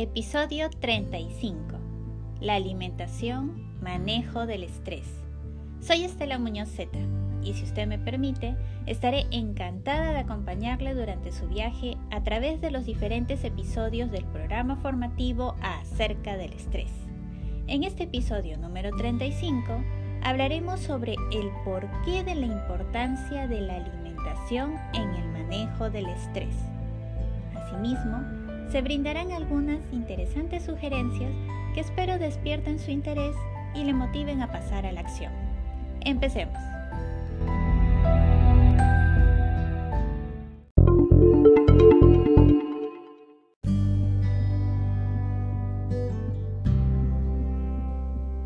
Episodio 35. La alimentación, manejo del estrés. Soy Estela Muñoz Zeta y si usted me permite, estaré encantada de acompañarle durante su viaje a través de los diferentes episodios del programa formativo acerca del estrés. En este episodio número 35 hablaremos sobre el porqué de la importancia de la alimentación en el manejo del estrés. Asimismo, se brindarán algunas interesantes sugerencias que espero despierten su interés y le motiven a pasar a la acción. Empecemos.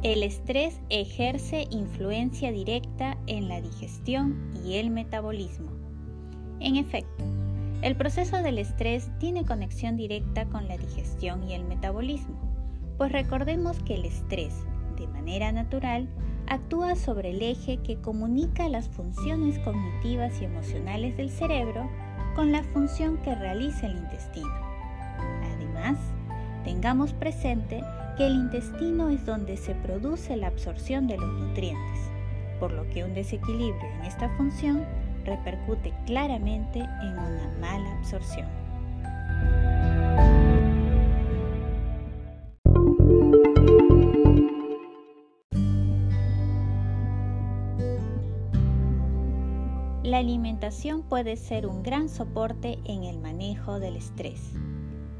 El estrés ejerce influencia directa en la digestión y el metabolismo. En efecto, el proceso del estrés tiene conexión directa con la digestión y el metabolismo, pues recordemos que el estrés, de manera natural, actúa sobre el eje que comunica las funciones cognitivas y emocionales del cerebro con la función que realiza el intestino. Además, tengamos presente que el intestino es donde se produce la absorción de los nutrientes, por lo que un desequilibrio en esta función repercute claramente en una mala absorción. La alimentación puede ser un gran soporte en el manejo del estrés.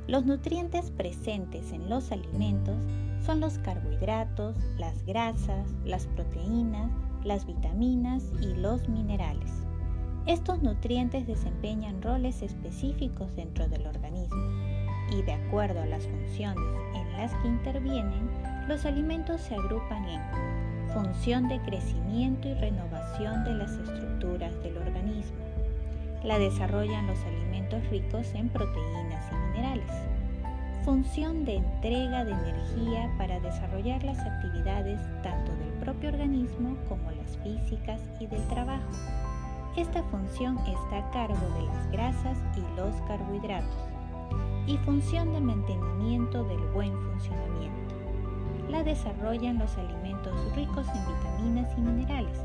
Los nutrientes presentes en los alimentos son los carbohidratos, las grasas, las proteínas, las vitaminas y los minerales. Estos nutrientes desempeñan roles específicos dentro del organismo y de acuerdo a las funciones en las que intervienen, los alimentos se agrupan en función de crecimiento y renovación de las estructuras del organismo. La desarrollan los alimentos ricos en proteínas y minerales. Función de entrega de energía para desarrollar las actividades tanto del propio organismo como las físicas y del trabajo esta función está a cargo de las grasas y los carbohidratos y función de mantenimiento del buen funcionamiento. La desarrollan los alimentos ricos en vitaminas y minerales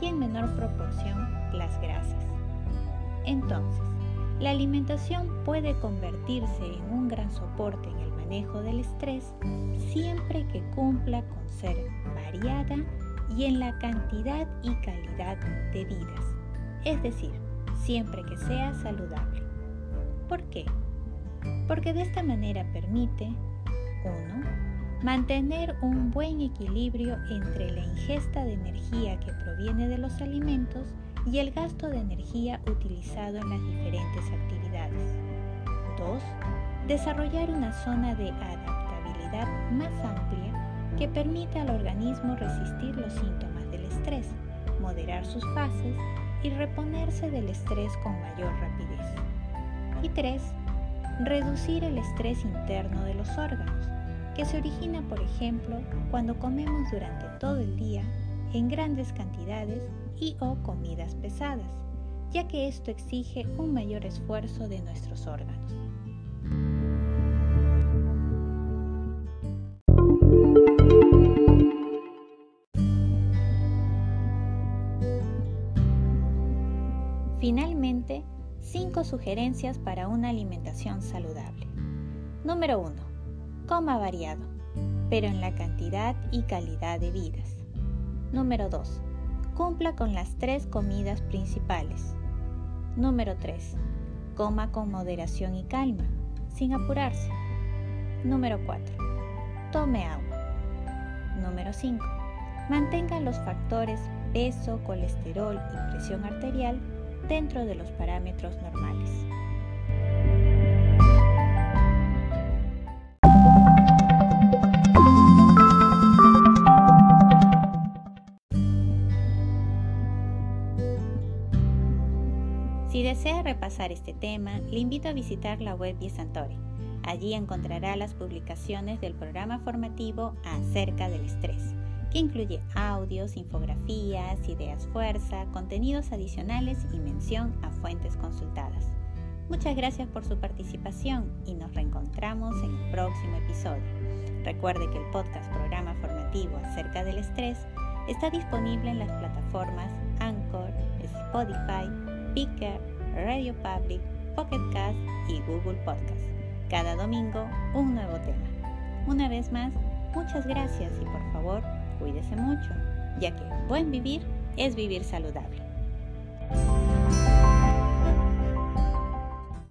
y en menor proporción las grasas. Entonces, la alimentación puede convertirse en un gran soporte en el manejo del estrés siempre que cumpla con ser variada y en la cantidad y calidad de vidas es decir, siempre que sea saludable. ¿Por qué? Porque de esta manera permite 1. Mantener un buen equilibrio entre la ingesta de energía que proviene de los alimentos y el gasto de energía utilizado en las diferentes actividades. 2. Desarrollar una zona de adaptabilidad más amplia que permita al organismo resistir los síntomas del estrés, moderar sus fases y reponerse del estrés con mayor rapidez. Y 3. Reducir el estrés interno de los órganos, que se origina, por ejemplo, cuando comemos durante todo el día en grandes cantidades y o comidas pesadas, ya que esto exige un mayor esfuerzo de nuestros órganos. Finalmente, 5 sugerencias para una alimentación saludable. Número 1. Coma variado, pero en la cantidad y calidad de vidas. Número 2. Cumpla con las tres comidas principales. Número 3. Coma con moderación y calma, sin apurarse. Número 4. Tome agua. Número 5. Mantenga los factores peso, colesterol y presión arterial dentro de los parámetros normales. Si desea repasar este tema, le invito a visitar la web de Santori. Allí encontrará las publicaciones del programa formativo acerca del estrés que incluye audios, infografías, ideas fuerza, contenidos adicionales y mención a fuentes consultadas. Muchas gracias por su participación y nos reencontramos en el próximo episodio. Recuerde que el podcast programa formativo acerca del estrés está disponible en las plataformas Anchor, Spotify, Picker, Radio Public, Pocket Cast y Google Podcast. Cada domingo un nuevo tema. Una vez más, muchas gracias y por favor, cuídese mucho, ya que buen vivir es vivir saludable.